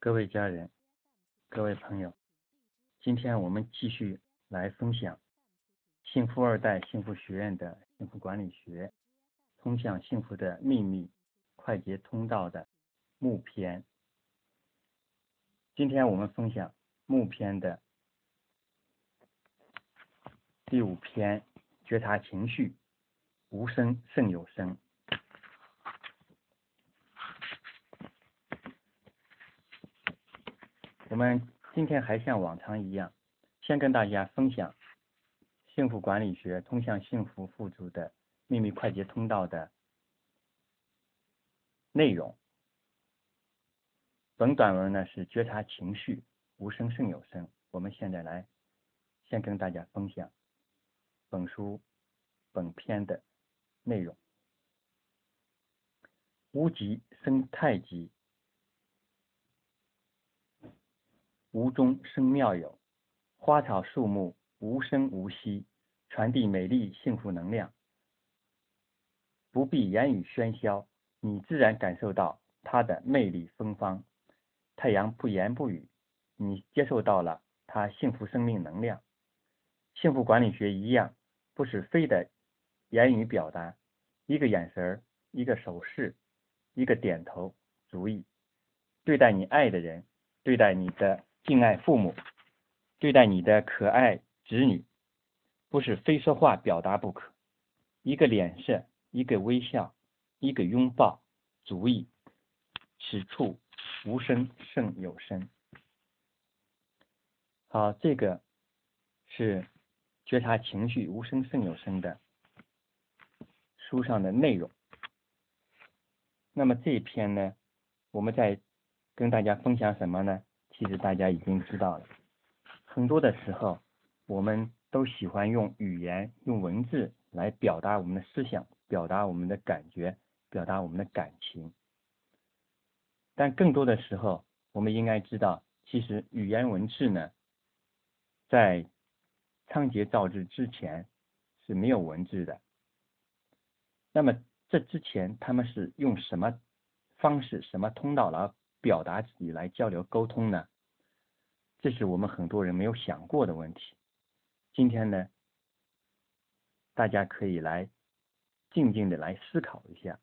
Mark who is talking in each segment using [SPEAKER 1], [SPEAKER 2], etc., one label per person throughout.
[SPEAKER 1] 各位家人，各位朋友，今天我们继续来分享幸福二代幸福学院的幸福管理学，通向幸福的秘密快捷通道的木篇。今天我们分享木篇的第五篇：觉察情绪，无声胜有声。我们今天还像往常一样，先跟大家分享幸福管理学通向幸福富足的秘密快捷通道的内容。本短文呢是觉察情绪，无声胜有声。我们现在来先跟大家分享本书本篇的内容：无极生太极。无中生妙有，花草树木无声无息，传递美丽幸福能量。不必言语喧嚣，你自然感受到它的魅力芬芳。太阳不言不语，你接受到了它幸福生命能量。幸福管理学一样，不是非得言语表达，一个眼神一个手势，一个点头足矣。对待你爱的人，对待你的。敬爱父母，对待你的可爱子女，不是非说话表达不可。一个脸色，一个微笑，一个拥抱，足矣。此处无声胜有声。好，这个是觉察情绪无声胜有声的书上的内容。那么这一篇呢，我们在跟大家分享什么呢？其实大家已经知道了，很多的时候，我们都喜欢用语言、用文字来表达我们的思想，表达我们的感觉，表达我们的感情。但更多的时候，我们应该知道，其实语言文字呢，在仓颉造字之前是没有文字的。那么这之前，他们是用什么方式、什么通道来？表达自己来交流沟通呢？这是我们很多人没有想过的问题。今天呢，大家可以来静静的来思考一下。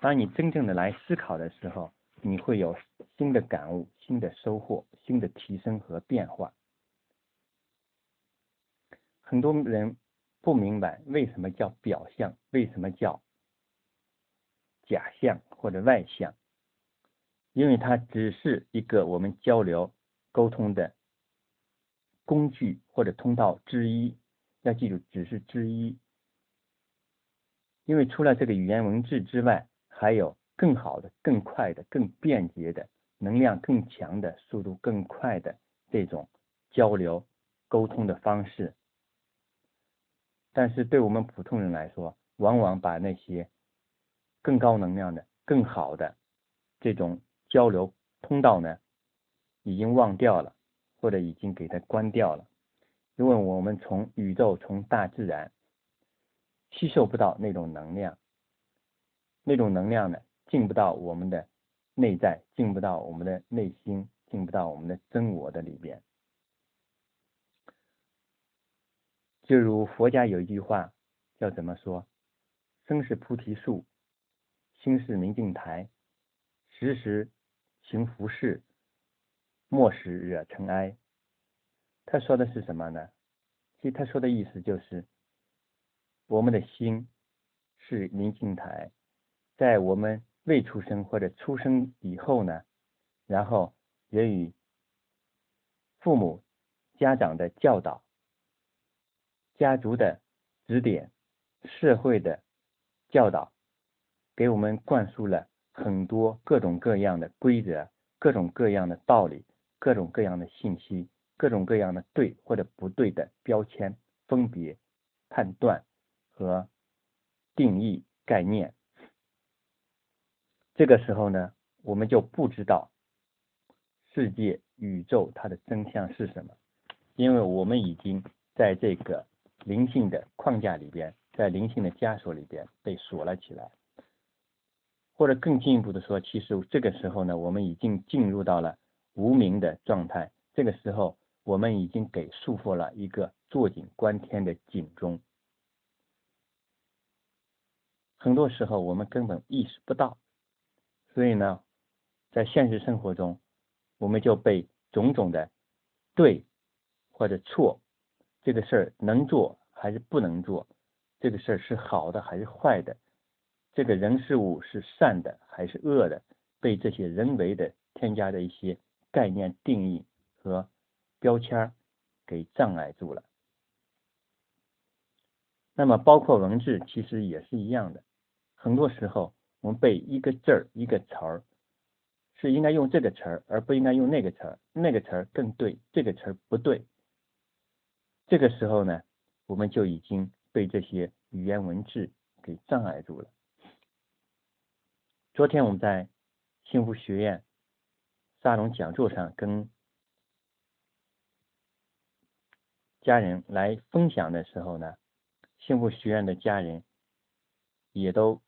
[SPEAKER 1] 当你真正的来思考的时候，你会有新的感悟、新的收获、新的提升和变化。很多人不明白为什么叫表象，为什么叫假象或者外象。因为它只是一个我们交流沟通的工具或者通道之一，要记住，只是之一。因为除了这个语言文字之外，还有更好的、更快的、更便捷的、能量更强的、速度更快的这种交流沟通的方式。但是对我们普通人来说，往往把那些更高能量的、更好的这种。交流通道呢，已经忘掉了，或者已经给它关掉了，因为我们从宇宙、从大自然吸收不到那种能量，那种能量呢，进不到我们的内在，进不到我们的内心，进不到我们的真我的里边。就如佛家有一句话叫怎么说？生是菩提树，心是明镜台，时时。行拂拭，莫使惹尘埃。他说的是什么呢？其实他说的意思就是，我们的心是明镜台，在我们未出生或者出生以后呢，然后也与父母、家长的教导、家族的指点、社会的教导，给我们灌输了。很多各种各样的规则，各种各样的道理，各种各样的信息，各种各样的对或者不对的标签、分别、判断和定义概念。这个时候呢，我们就不知道世界、宇宙它的真相是什么，因为我们已经在这个灵性的框架里边，在灵性的枷锁里边被锁了起来。或者更进一步的说，其实这个时候呢，我们已经进入到了无名的状态。这个时候，我们已经给束缚了一个坐井观天的井中。很多时候我们根本意识不到，所以呢，在现实生活中，我们就被种种的对或者错，这个事儿能做还是不能做，这个事儿是好的还是坏的，这个人事物是善的还是恶的，被这些人为的添加的一些概念定义和标签给障碍住了。那么，包括文字其实也是一样的。很多时候，我们背一个字儿、一个词儿，是应该用这个词儿，而不应该用那个词儿。那个词儿更对，这个词儿不对。这个时候呢，我们就已经被这些语言文字给障碍住了。昨天我们在幸福学院沙龙讲座上，跟家人来分享的时候呢，幸福学院的家人也都。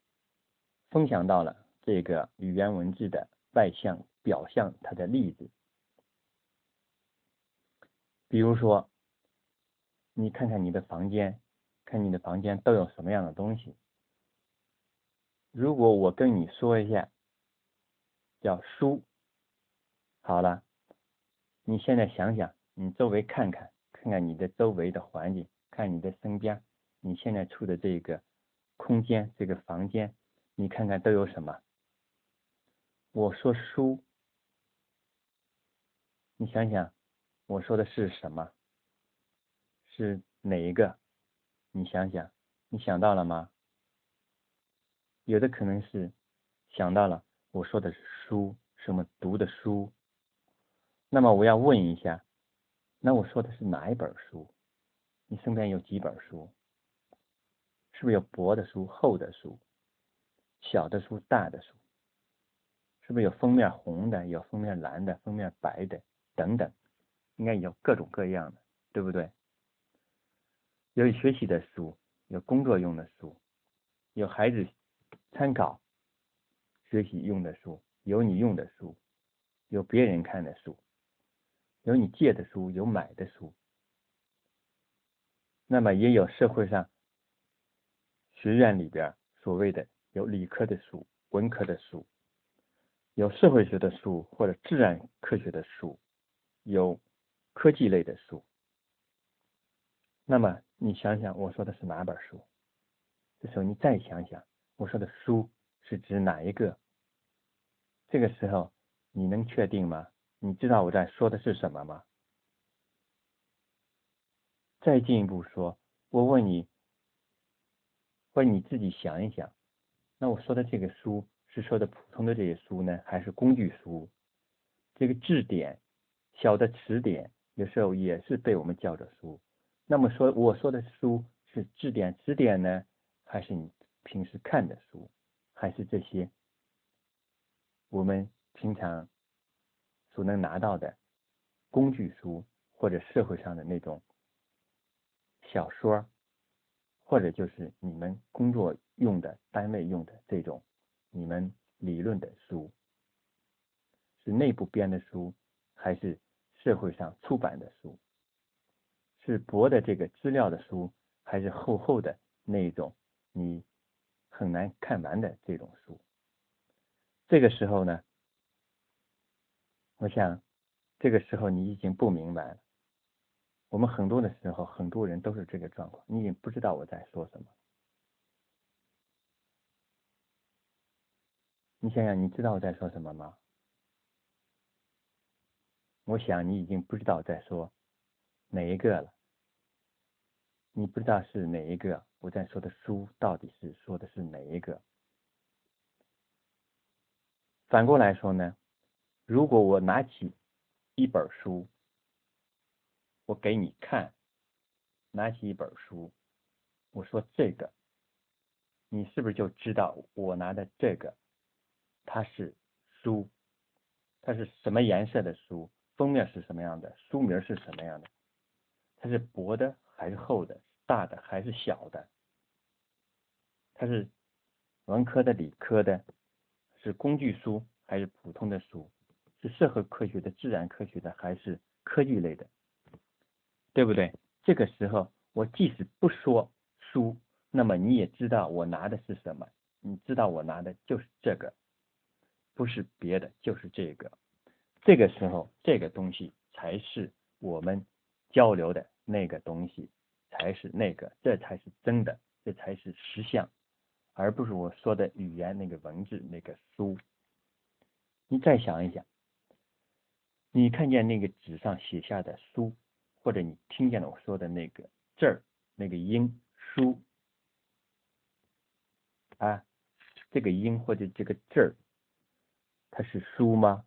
[SPEAKER 1] 分享到了这个语言文字的外向表象，它的例子，比如说，你看看你的房间，看你的房间都有什么样的东西。如果我跟你说一下，叫书，好了，你现在想想，你周围看看，看看你的周围的环境，看你的身边，你现在处的这个空间，这个房间。你看看都有什么？我说书，你想想，我说的是什么？是哪一个？你想想，你想到了吗？有的可能是想到了，我说的是书，什么读的书。那么我要问一下，那我说的是哪一本书？你身边有几本书？是不是有薄的书、厚的书？小的书、大的书，是不是有封面红的、有封面蓝的、封面白的等等？应该有各种各样的，对不对？有学习的书，有工作用的书，有孩子参考学习用的书，有你用的书，有别人看的书，有你借的书，有买的书。那么也有社会上学院里边所谓的。有理科的书、文科的书，有社会学的书或者自然科学的书，有科技类的书。那么你想想，我说的是哪本书？这时候你再想想，我说的书是指哪一个？这个时候你能确定吗？你知道我在说的是什么吗？再进一步说，我问你，或者你自己想一想。那我说的这个书是说的普通的这些书呢，还是工具书？这个字典、小的词典，有时候也是被我们叫做书。那么说，我说的书是字典、词典呢，还是你平时看的书，还是这些我们平常所能拿到的工具书，或者社会上的那种小说？或者就是你们工作用的、单位用的这种你们理论的书，是内部编的书，还是社会上出版的书？是薄的这个资料的书，还是厚厚的那一种你很难看完的这种书？这个时候呢，我想这个时候你已经不明白了。我们很多的时候，很多人都是这个状况，你已经不知道我在说什么。你想想，你知道我在说什么吗？我想你已经不知道在说哪一个了。你不知道是哪一个，我在说的书到底是说的是哪一个？反过来说呢，如果我拿起一本书。我给你看，拿起一本书，我说这个，你是不是就知道我拿的这个，它是书，它是什么颜色的书，封面是什么样的，书名是什么样的，它是薄的还是厚的，大的还是小的，它是文科的、理科的，是工具书还是普通的书，是社会科学的、自然科学的，还是科技类的，对不对？这个时候，我即使不说书，那么你也知道我拿的是什么，你知道我拿的就是这个，不是别的，就是这个。这个时候，这个东西才是我们交流的那个东西，才是那个，这才是真的，这才是实相，而不是我说的语言那个文字那个书。你再想一想，你看见那个纸上写下的书，或者你听见了我说的那个字儿，那个音书啊，这个音或者这个字儿，它是书吗？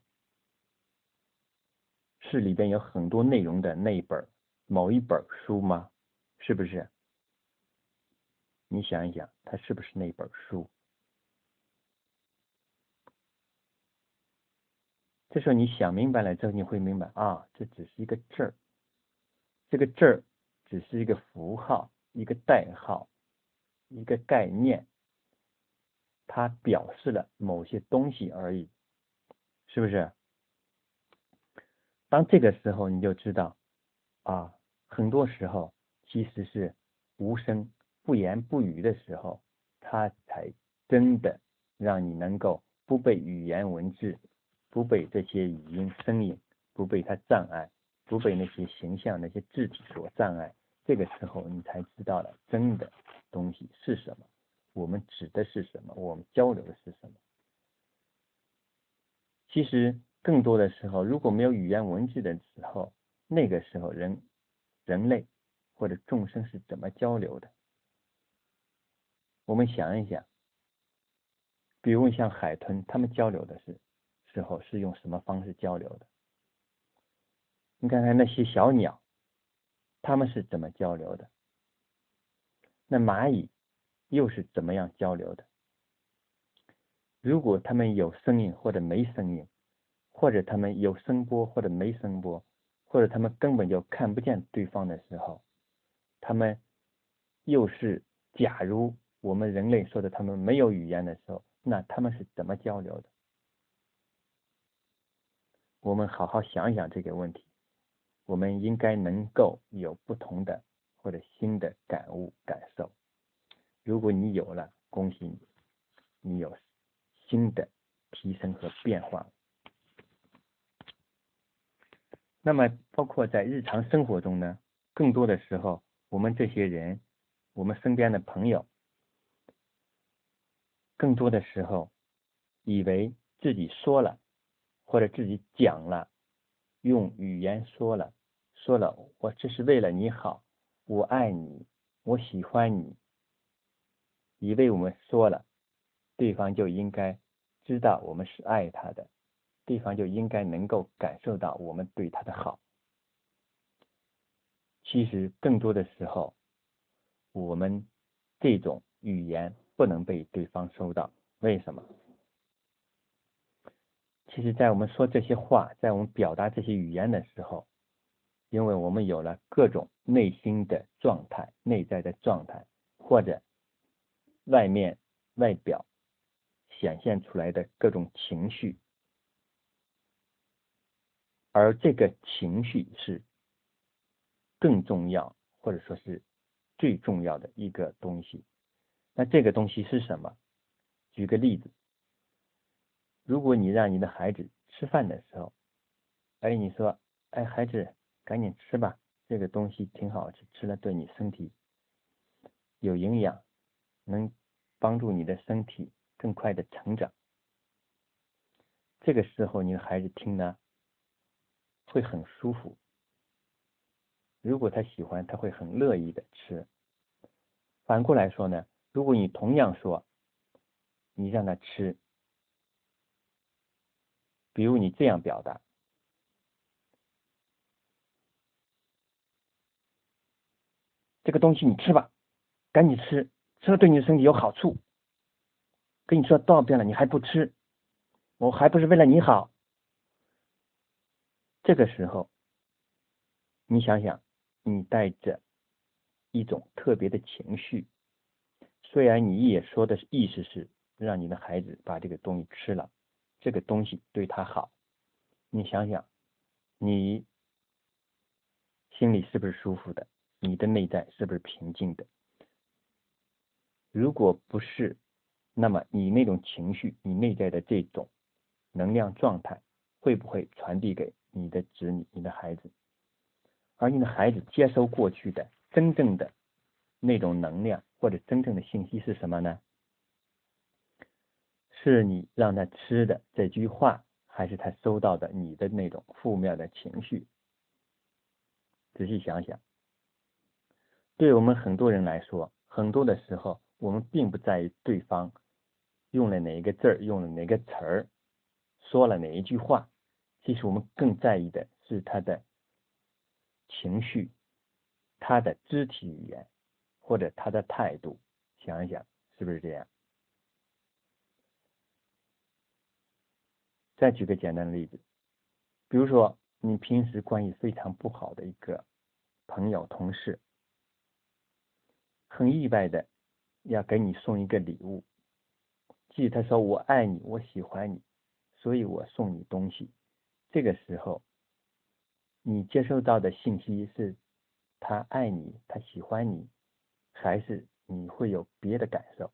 [SPEAKER 1] 是里边有很多内容的那一本某一本书吗？是不是？你想一想，它是不是那本书？这时候你想明白了之后，你会明白啊，这只是一个字儿，这个字儿只是一个符号、一个代号、一个概念，它表示了某些东西而已，是不是？当这个时候，你就知道啊，很多时候其实是无声、不言不语的时候，它才真的让你能够不被语言文字。不被这些语音声音，不被它障碍，不被那些形象、那些字体所障碍，这个时候你才知道了真的东西是什么，我们指的是什么，我们交流的是什么。其实更多的时候，如果没有语言文字的时候，那个时候人人类或者众生是怎么交流的？我们想一想，比如像海豚，他们交流的是。时候是用什么方式交流的？你看看那些小鸟，它们是怎么交流的？那蚂蚁又是怎么样交流的？如果它们有声音或者没声音，或者它们有声波或者没声波，或者它们根本就看不见对方的时候，它们又是假如我们人类说的它们没有语言的时候，那它们是怎么交流的？我们好好想想这个问题，我们应该能够有不同的或者新的感悟感受。如果你有了，恭喜你，你有新的提升和变化。那么，包括在日常生活中呢，更多的时候，我们这些人，我们身边的朋友，更多的时候以为自己说了。或者自己讲了，用语言说了，说了，我这是为了你好，我爱你，我喜欢你，以为我们说了，对方就应该知道我们是爱他的，对方就应该能够感受到我们对他的好。其实更多的时候，我们这种语言不能被对方收到，为什么？其实，在我们说这些话，在我们表达这些语言的时候，因为我们有了各种内心的状态、内在的状态，或者外面外表显现出来的各种情绪，而这个情绪是更重要，或者说是最重要的一个东西。那这个东西是什么？举个例子。如果你让你的孩子吃饭的时候，哎，你说，哎，孩子，赶紧吃吧，这个东西挺好吃，吃了对你身体有营养，能帮助你的身体更快的成长。这个时候，你的孩子听呢，会很舒服。如果他喜欢，他会很乐意的吃。反过来说呢，如果你同样说，你让他吃。比如你这样表达，这个东西你吃吧，赶紧吃，吃了对你的身体有好处。跟你说多少遍了，你还不吃，我还不是为了你好。这个时候，你想想，你带着一种特别的情绪，虽然你也说的意思是让你的孩子把这个东西吃了。这个东西对他好，你想想，你心里是不是舒服的？你的内在是不是平静的？如果不是，那么你那种情绪，你内在的这种能量状态，会不会传递给你的子女、你的孩子？而你的孩子接收过去的真正的那种能量或者真正的信息是什么呢？是你让他吃的这句话，还是他收到的你的那种负面的情绪？仔细想想，对我们很多人来说，很多的时候我们并不在意对方用了哪一个字儿，用了哪个词儿，说了哪一句话，其实我们更在意的是他的情绪，他的肢体语言，或者他的态度。想一想，是不是这样？再举个简单的例子，比如说你平时关系非常不好的一个朋友、同事，很意外的要给你送一个礼物，即他说我爱你，我喜欢你，所以我送你东西。这个时候，你接收到的信息是他爱你，他喜欢你，还是你会有别的感受？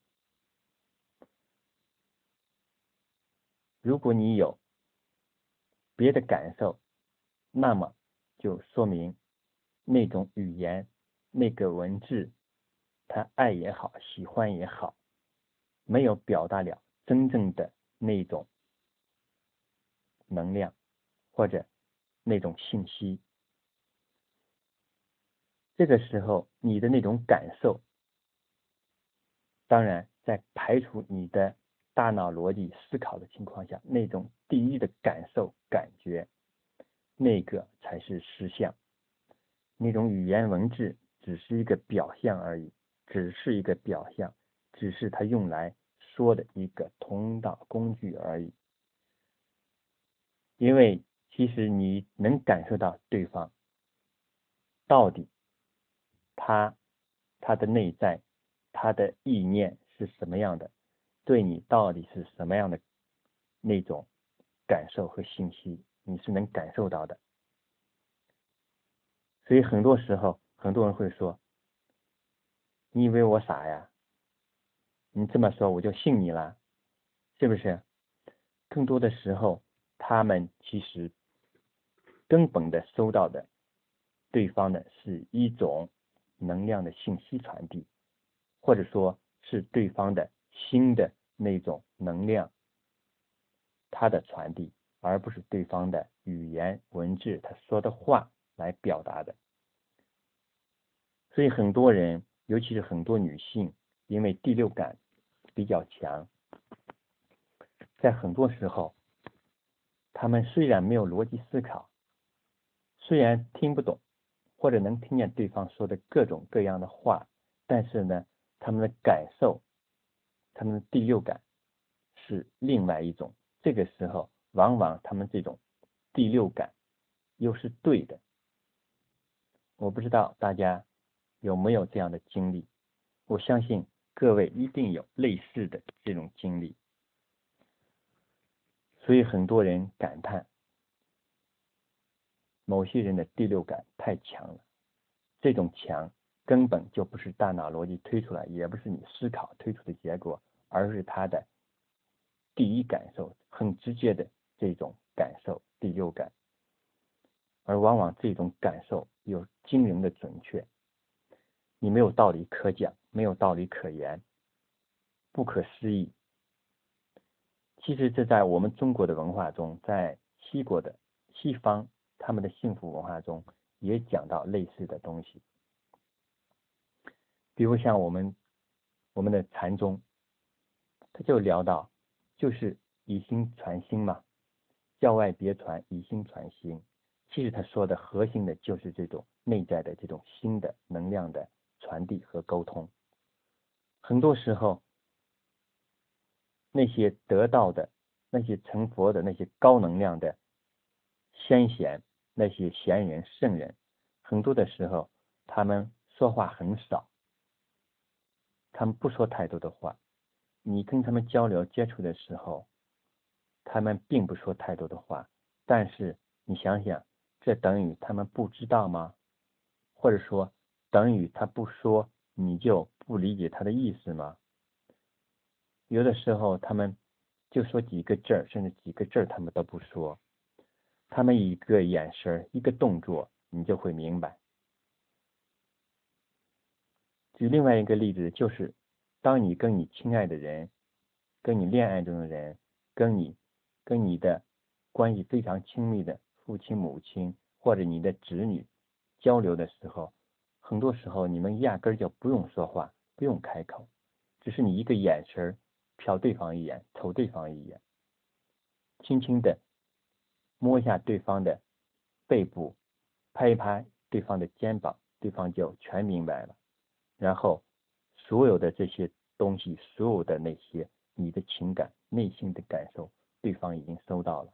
[SPEAKER 1] 如果你有别的感受，那么就说明那种语言、那个文字，他爱也好，喜欢也好，没有表达了真正的那种能量或者那种信息。这个时候，你的那种感受，当然在排除你的。大脑逻辑思考的情况下，那种第一的感受、感觉，那个才是实相。那种语言文字只是一个表象而已，只是一个表象，只是他用来说的一个通道工具而已。因为其实你能感受到对方到底他他的内在、他的意念是什么样的。对你到底是什么样的那种感受和信息，你是能感受到的。所以很多时候，很多人会说：“你以为我傻呀？你这么说我就信你了，是不是？”更多的时候，他们其实根本的收到的对方的是一种能量的信息传递，或者说是对方的新的。那种能量，它的传递，而不是对方的语言文字他说的话来表达的。所以很多人，尤其是很多女性，因为第六感比较强，在很多时候，他们虽然没有逻辑思考，虽然听不懂或者能听见对方说的各种各样的话，但是呢，他们的感受。他们的第六感是另外一种，这个时候往往他们这种第六感又是对的。我不知道大家有没有这样的经历，我相信各位一定有类似的这种经历。所以很多人感叹，某些人的第六感太强了，这种强。根本就不是大脑逻辑推出来，也不是你思考推出的结果，而是他的第一感受，很直接的这种感受，第六感。而往往这种感受有惊人的准确，你没有道理可讲，没有道理可言，不可思议。其实这在我们中国的文化中，在西国的西方他们的幸福文化中也讲到类似的东西。比如像我们我们的禅宗，他就聊到，就是以心传心嘛，教外别传，以心传心。其实他说的核心的就是这种内在的这种心的能量的传递和沟通。很多时候，那些得到的、那些成佛的、那些高能量的先贤、那些贤人圣人，很多的时候他们说话很少。他们不说太多的话，你跟他们交流接触的时候，他们并不说太多的话，但是你想想，这等于他们不知道吗？或者说，等于他不说，你就不理解他的意思吗？有的时候，他们就说几个字儿，甚至几个字儿他们都不说，他们一个眼神、一个动作，你就会明白。举另外一个例子，就是当你跟你亲爱的人、跟你恋爱中的人、跟你跟你的关系非常亲密的父亲、母亲或者你的子女。交流的时候，很多时候你们压根儿就不用说话，不用开口，只是你一个眼神儿瞟对方一眼，瞅对方一眼，轻轻的摸一下对方的背部，拍一拍对方的肩膀，对方就全明白了。然后所有的这些东西，所有的那些你的情感、内心的感受，对方已经收到了，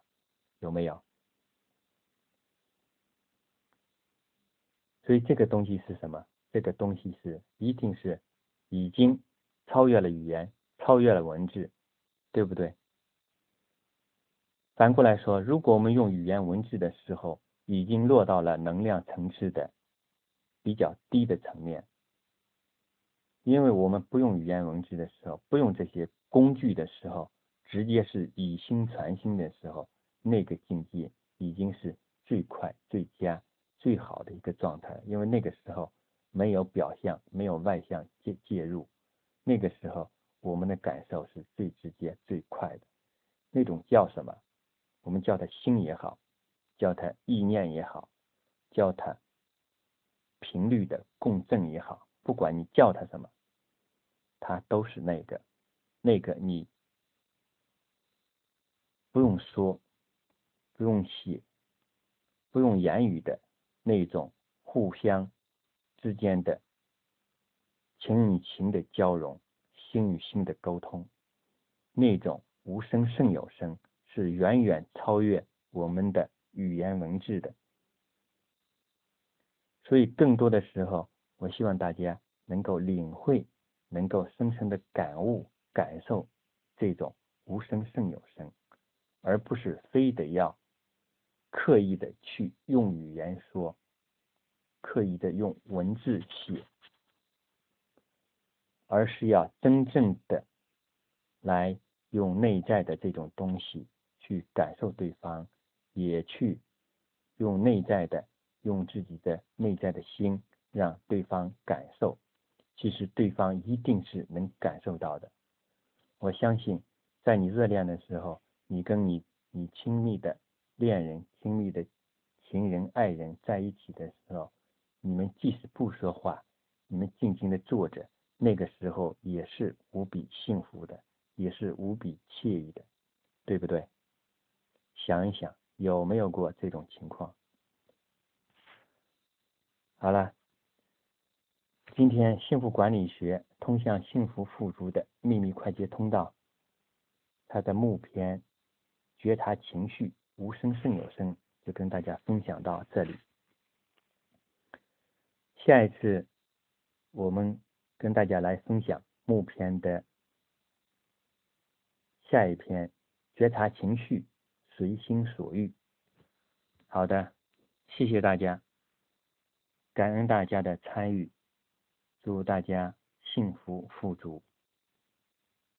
[SPEAKER 1] 有没有？所以这个东西是什么？这个东西是一定是已经超越了语言，超越了文字，对不对？反过来说，如果我们用语言文字的时候，已经落到了能量层次的比较低的层面，因为我们不用语言文字的时候，不用这些工具的时候，直接是以心传心的时候，那个境界已经是最快最佳。最好的一个状态，因为那个时候没有表象，没有外向介介入，那个时候我们的感受是最直接、最快的。那种叫什么？我们叫它心也好，叫它意念也好，叫它频率的共振也好，不管你叫它什么，它都是那个那个你不用说、不用写、不用言语的。那种互相之间的情与情的交融，心与心的沟通，那种无声胜有声，是远远超越我们的语言文字的。所以，更多的时候，我希望大家能够领会，能够深深的感悟、感受这种无声胜有声，而不是非得要。刻意的去用语言说，刻意的用文字写，而是要真正的来用内在的这种东西去感受对方，也去用内在的、用自己的内在的心让对方感受。其实对方一定是能感受到的。我相信，在你热恋的时候，你跟你你亲密的。恋人、亲密的情人、爱人在一起的时候，你们即使不说话，你们静静的坐着，那个时候也是无比幸福的，也是无比惬意的，对不对？想一想，有没有过这种情况？好了，今天幸福管理学通向幸福富足的秘密快捷通道，它的目篇觉察情绪。无声胜有声，就跟大家分享到这里。下一次我们跟大家来分享目篇的下一篇，觉察情绪，随心所欲。好的，谢谢大家，感恩大家的参与，祝大家幸福富足。